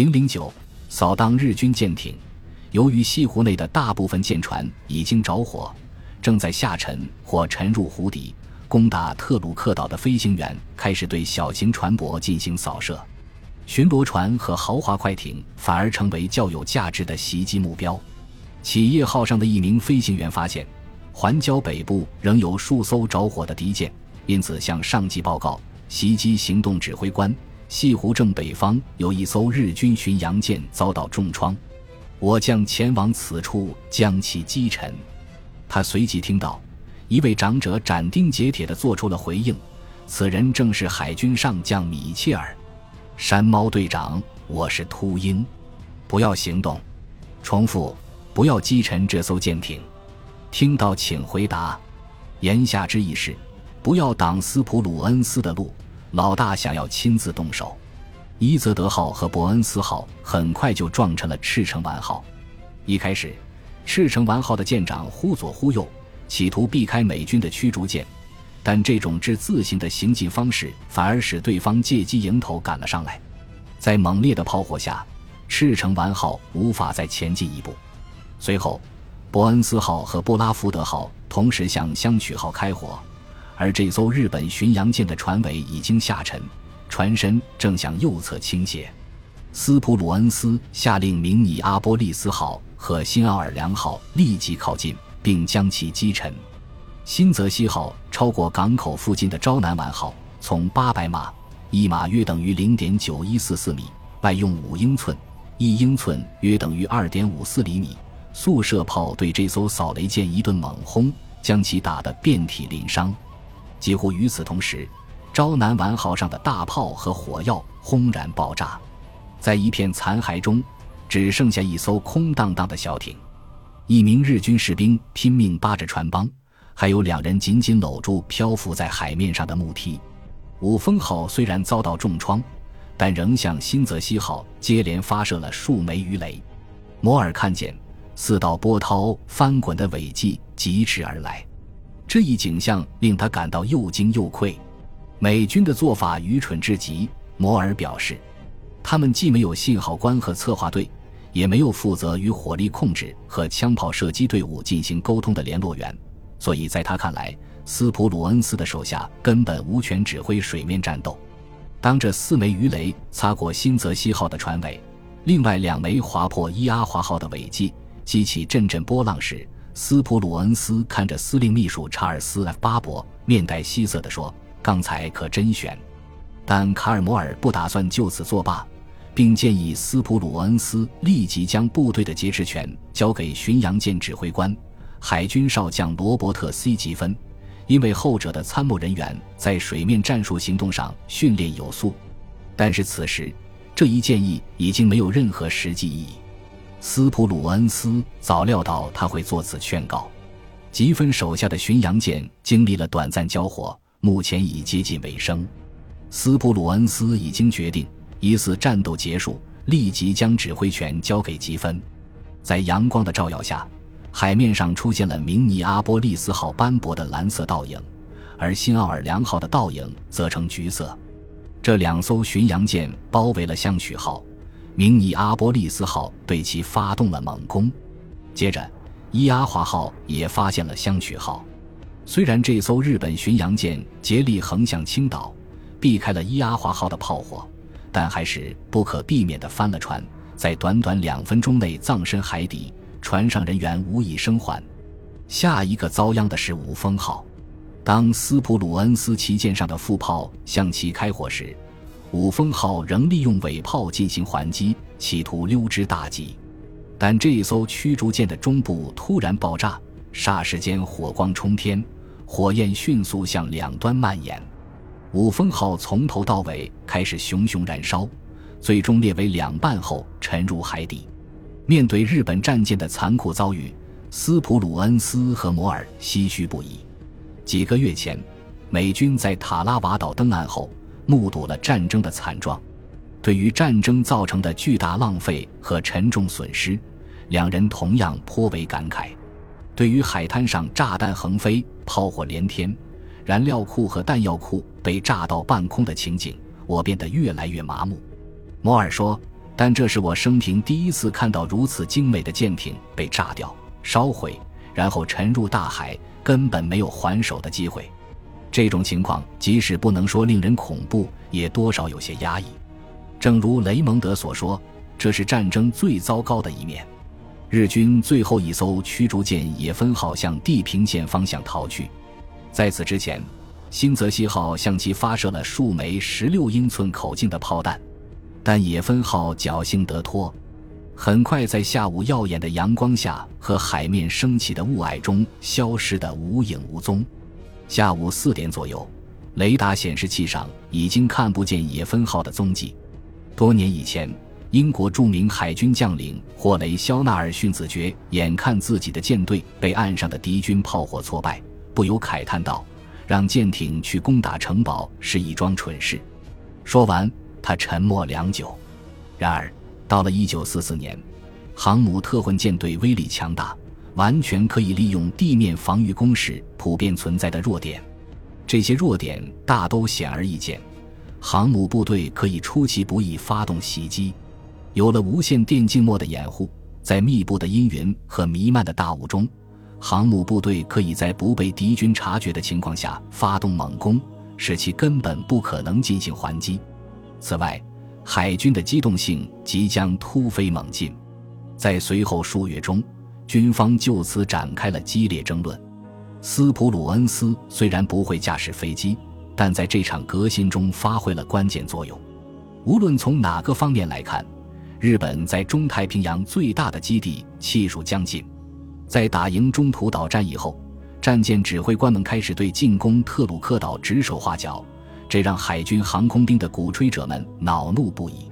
零零九，扫荡日军舰艇。由于西湖内的大部分舰船已经着火，正在下沉或沉入湖底，攻打特鲁克岛的飞行员开始对小型船舶进行扫射。巡逻船和豪华快艇反而成为较有价值的袭击目标。企业号上的一名飞行员发现，环礁北部仍有数艘着火的敌舰，因此向上级报告。袭击行动指挥官：西湖正北方有一艘日军巡洋舰遭到重创，我将前往此处将其击沉。他随即听到一位长者斩钉截铁地做出了回应，此人正是海军上将米切尔。山猫队长，我是秃鹰，不要行动。重复，不要击沉这艘舰艇。听到，请回答。言下之意是，不要挡斯普鲁恩斯的路。老大想要亲自动手。伊泽德号和伯恩斯号很快就撞成了赤城丸号。一开始，赤城丸号的舰长忽左忽右，企图避开美军的驱逐舰。但这种之字形的行进方式反而使对方借机迎头赶了上来，在猛烈的炮火下，赤城丸号无法再前进一步。随后，伯恩斯号和布拉福德号同时向香取号开火，而这艘日本巡洋舰的船尾已经下沉，船身正向右侧倾斜。斯普鲁恩斯下令明尼阿波利斯号和新奥尔良号立即靠近，并将其击沉。新泽西号超过港口附近的招南丸号，从八百码（一码约等于零点九一四四米）外用五英寸（一英寸约等于二点五四厘米）速射炮对这艘扫雷舰一顿猛轰，将其打得遍体鳞伤。几乎与此同时，招南丸号上的大炮和火药轰然爆炸，在一片残骸中，只剩下一艘空荡荡的小艇。一名日军士兵拼命扒着船帮。还有两人紧紧搂住漂浮在海面上的木梯。五峰号虽然遭到重创，但仍向新泽西号接连发射了数枚鱼雷。摩尔看见四道波涛翻滚的尾迹疾驰而来，这一景象令他感到又惊又愧。美军的做法愚蠢至极，摩尔表示，他们既没有信号官和策划队，也没有负责与火力控制和枪炮射击队伍进行沟通的联络员。所以，在他看来，斯普鲁恩斯的手下根本无权指挥水面战斗。当这四枚鱼雷擦过新泽西号的船尾，另外两枚划破伊阿华号的尾迹，激起阵阵波浪时，斯普鲁恩斯看着司令秘书查尔斯 ·F· 巴伯，面带希色地说：“刚才可真悬。”但卡尔摩尔不打算就此作罢，并建议斯普鲁恩斯立即将部队的节制权交给巡洋舰指挥官。海军少将罗伯特 ·C· 吉芬，因为后者的参谋人员在水面战术行动上训练有素，但是此时这一建议已经没有任何实际意义。斯普鲁恩斯早料到他会作此劝告。吉芬手下的巡洋舰经历了短暂交火，目前已接近尾声。斯普鲁恩斯已经决定，一次战斗结束，立即将指挥权交给吉芬。在阳光的照耀下。海面上出现了明尼阿波利斯号斑驳的蓝色倒影，而新奥尔良号的倒影则呈橘色。这两艘巡洋舰包围了香取号，明尼阿波利斯号对其发动了猛攻。接着，伊阿华号也发现了香取号。虽然这艘日本巡洋舰竭力横向倾倒，避开了伊阿华号的炮火，但还是不可避免地翻了船，在短短两分钟内葬身海底。船上人员无一生还。下一个遭殃的是五峰号。当斯普鲁恩斯旗舰上的副炮向其开火时，五峰号仍利用尾炮进行还击，企图溜之大吉。但这一艘驱逐舰的中部突然爆炸，霎时间火光冲天，火焰迅速向两端蔓延。五峰号从头到尾开始熊熊燃烧，最终裂为两半后沉入海底。面对日本战舰的残酷遭遇，斯普鲁恩斯和摩尔唏嘘不已。几个月前，美军在塔拉瓦岛登岸后，目睹了战争的惨状。对于战争造成的巨大浪费和沉重损失，两人同样颇为感慨。对于海滩上炸弹横飞、炮火连天、燃料库和弹药库被炸到半空的情景，我变得越来越麻木。摩尔说。但这是我生平第一次看到如此精美的舰艇被炸掉、烧毁，然后沉入大海，根本没有还手的机会。这种情况即使不能说令人恐怖，也多少有些压抑。正如雷蒙德所说，这是战争最糟糕的一面。日军最后一艘驱逐舰野分号向地平线方向逃去。在此之前，新泽西号向其发射了数枚十六英寸口径的炮弹，但也分号侥幸得脱，很快在下午耀眼的阳光下和海面升起的雾霭中消失得无影无踪。下午四点左右，雷达显示器上已经看不见野分号的踪迹。多年以前。英国著名海军将领霍雷·肖纳尔逊子爵眼看自己的舰队被岸上的敌军炮火挫败，不由慨叹道：“让舰艇去攻打城堡是一桩蠢事。”说完，他沉默良久。然而，到了1944年，航母特混舰队威力强大，完全可以利用地面防御工事普遍存在的弱点。这些弱点大都显而易见，航母部队可以出其不意发动袭击。有了无线电静默的掩护，在密布的阴云和弥漫的大雾中，航母部队可以在不被敌军察觉的情况下发动猛攻，使其根本不可能进行还击。此外，海军的机动性即将突飞猛进。在随后数月中，军方就此展开了激烈争论。斯普鲁恩斯虽然不会驾驶飞机，但在这场革新中发挥了关键作用。无论从哪个方面来看。日本在中太平洋最大的基地气数将近，在打赢中途岛战役后，战舰指挥官们开始对进攻特鲁克岛指手画脚，这让海军航空兵的鼓吹者们恼怒不已。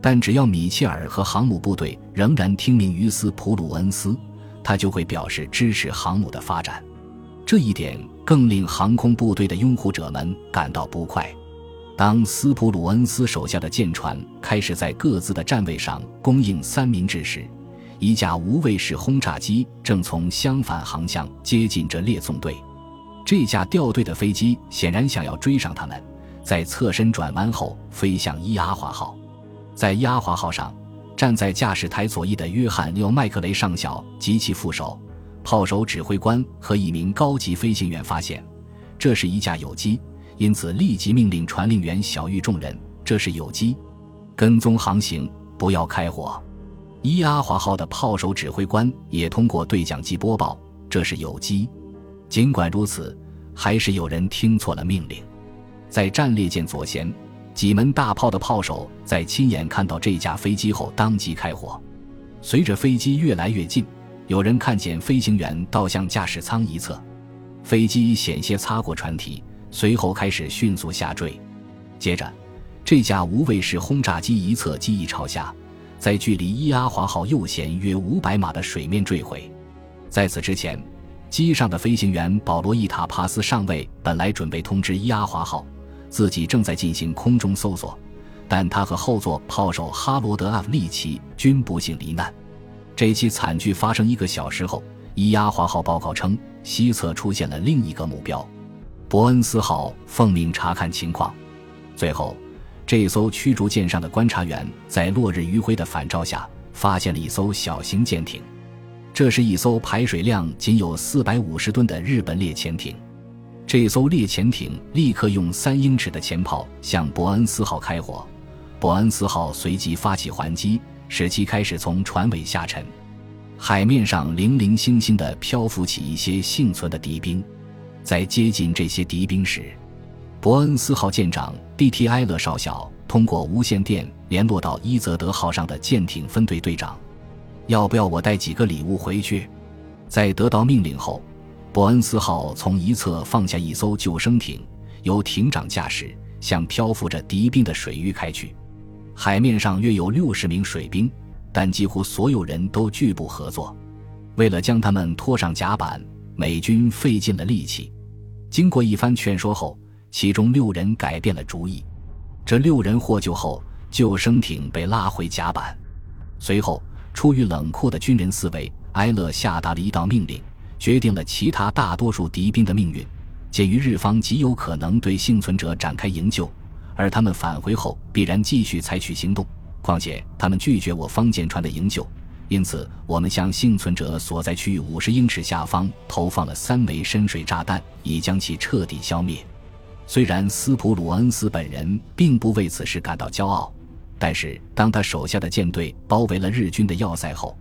但只要米切尔和航母部队仍然听命于斯普鲁恩斯，他就会表示支持航母的发展。这一点更令航空部队的拥护者们感到不快。当斯普鲁恩斯手下的舰船开始在各自的站位上供应三明治时，一架无畏式轰炸机正从相反航向接近着列纵队。这架掉队的飞机显然想要追上他们，在侧身转弯后飞向伊阿华号。在伊阿华号上，站在驾驶台左翼的约翰·奥麦克雷上校及其副手、炮手指挥官和一名高级飞行员发现，这是一架有机。因此，立即命令传令员小玉众人：“这是有机，跟踪航行，不要开火。”伊阿华号的炮手指挥官也通过对讲机播报：“这是有机。”尽管如此，还是有人听错了命令。在战列舰左舷，几门大炮的炮手在亲眼看到这架飞机后，当即开火。随着飞机越来越近，有人看见飞行员倒向驾驶舱一侧，飞机险些擦过船体。随后开始迅速下坠，接着，这架无畏式轰炸机一侧机翼朝下，在距离伊阿华号右舷约五百码的水面坠毁。在此之前，机上的飞行员保罗·伊塔帕斯上尉本来准备通知伊阿华号，自己正在进行空中搜索，但他和后座炮手哈罗德·阿弗利奇均不幸罹难。这起惨剧发生一个小时后，伊阿华号报告称，西侧出现了另一个目标。伯恩斯号奉命查看情况，最后，这艘驱逐舰上的观察员在落日余晖的反照下，发现了一艘小型舰艇。这是一艘排水量仅有四百五十吨的日本猎潜艇。这艘猎潜艇立刻用三英尺的前炮向伯恩斯号开火，伯恩斯号随即发起还击，使其开始从船尾下沉。海面上零零星星地漂浮起一些幸存的敌兵。在接近这些敌兵时，伯恩斯号舰长 D.T. 埃勒少校通过无线电联络到伊泽德号上的舰艇分队队长：“要不要我带几个礼物回去？”在得到命令后，伯恩斯号从一侧放下一艘救生艇，由艇长驾驶，向漂浮着敌兵的水域开去。海面上约有六十名水兵，但几乎所有人都拒不合作。为了将他们拖上甲板。美军费尽了力气，经过一番劝说后，其中六人改变了主意。这六人获救后，救生艇被拉回甲板。随后，出于冷酷的军人思维，埃勒下达了一道命令，决定了其他大多数敌兵的命运。鉴于日方极有可能对幸存者展开营救，而他们返回后必然继续采取行动，况且他们拒绝我方舰船的营救，因此我们向幸存者所在区域五十英尺下方投放了三枚深水炸弹，以将其彻底消灭。虽然斯普鲁恩斯本人并不为此事感到骄傲，但是当他手下的舰队包围了日军的要塞后，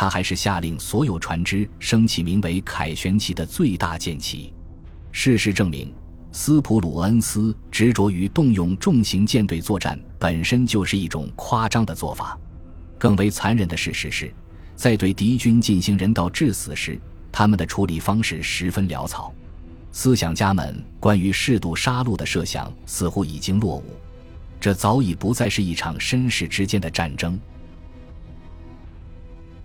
他还是下令所有船只升起名为“凯旋旗”的最大舰旗。事实证明，斯普鲁恩斯执着于动用重型舰队作战本身就是一种夸张的做法。更为残忍的事实是，在对敌军进行人道致死时，他们的处理方式十分潦草。思想家们关于适度杀戮的设想似乎已经落伍，这早已不再是一场绅士之间的战争。